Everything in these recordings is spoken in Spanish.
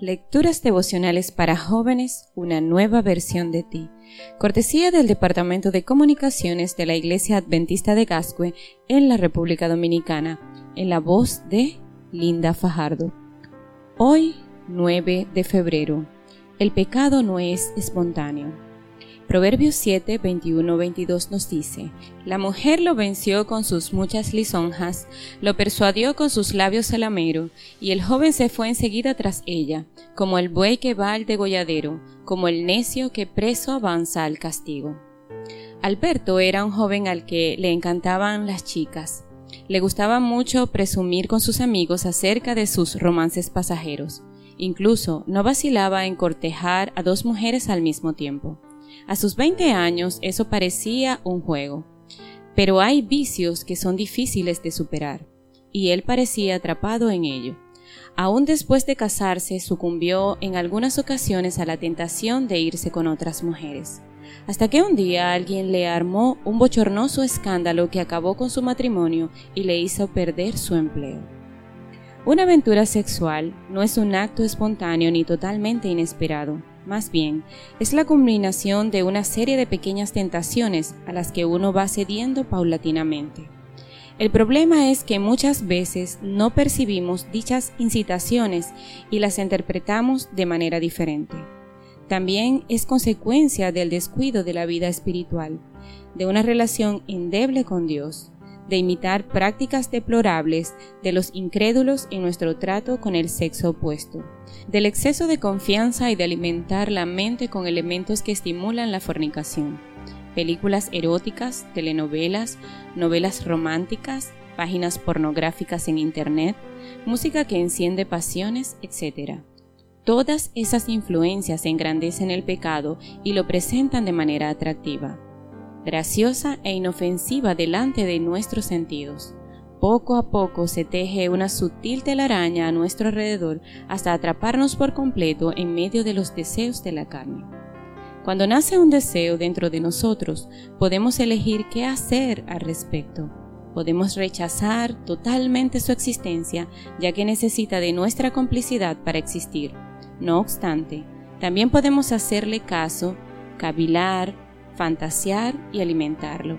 Lecturas devocionales para jóvenes, una nueva versión de ti. Cortesía del Departamento de Comunicaciones de la Iglesia Adventista de Gascue en la República Dominicana, en la voz de Linda Fajardo. Hoy, 9 de febrero. El pecado no es espontáneo. Proverbios 7, 21, 22 nos dice, La mujer lo venció con sus muchas lisonjas, lo persuadió con sus labios salamero, y el joven se fue enseguida tras ella, como el buey que va al degolladero, como el necio que preso avanza al castigo. Alberto era un joven al que le encantaban las chicas. Le gustaba mucho presumir con sus amigos acerca de sus romances pasajeros. Incluso no vacilaba en cortejar a dos mujeres al mismo tiempo. A sus 20 años eso parecía un juego, pero hay vicios que son difíciles de superar, y él parecía atrapado en ello. Aún después de casarse, sucumbió en algunas ocasiones a la tentación de irse con otras mujeres, hasta que un día alguien le armó un bochornoso escándalo que acabó con su matrimonio y le hizo perder su empleo. Una aventura sexual no es un acto espontáneo ni totalmente inesperado. Más bien, es la combinación de una serie de pequeñas tentaciones a las que uno va cediendo paulatinamente. El problema es que muchas veces no percibimos dichas incitaciones y las interpretamos de manera diferente. También es consecuencia del descuido de la vida espiritual, de una relación endeble con Dios, de imitar prácticas deplorables de los incrédulos en nuestro trato con el sexo opuesto, del exceso de confianza y de alimentar la mente con elementos que estimulan la fornicación, películas eróticas, telenovelas, novelas románticas, páginas pornográficas en Internet, música que enciende pasiones, etc. Todas esas influencias engrandecen el pecado y lo presentan de manera atractiva graciosa e inofensiva delante de nuestros sentidos. Poco a poco se teje una sutil telaraña a nuestro alrededor hasta atraparnos por completo en medio de los deseos de la carne. Cuando nace un deseo dentro de nosotros, podemos elegir qué hacer al respecto. Podemos rechazar totalmente su existencia, ya que necesita de nuestra complicidad para existir. No obstante, también podemos hacerle caso, cavilar, fantasear y alimentarlo.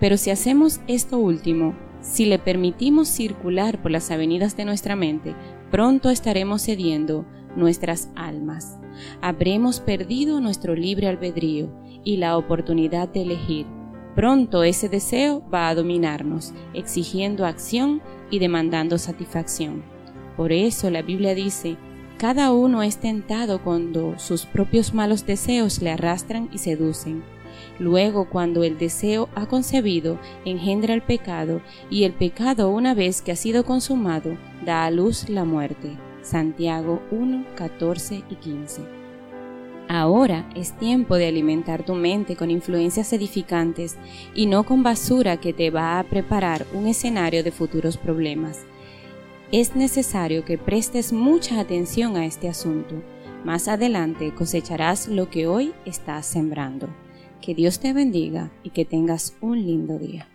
Pero si hacemos esto último, si le permitimos circular por las avenidas de nuestra mente, pronto estaremos cediendo nuestras almas. Habremos perdido nuestro libre albedrío y la oportunidad de elegir. Pronto ese deseo va a dominarnos, exigiendo acción y demandando satisfacción. Por eso la Biblia dice, cada uno es tentado cuando sus propios malos deseos le arrastran y seducen. Luego, cuando el deseo ha concebido, engendra el pecado, y el pecado, una vez que ha sido consumado, da a luz la muerte. Santiago 1, 14 y 15. Ahora es tiempo de alimentar tu mente con influencias edificantes y no con basura que te va a preparar un escenario de futuros problemas. Es necesario que prestes mucha atención a este asunto. Más adelante cosecharás lo que hoy estás sembrando. Que Dios te bendiga y que tengas un lindo día.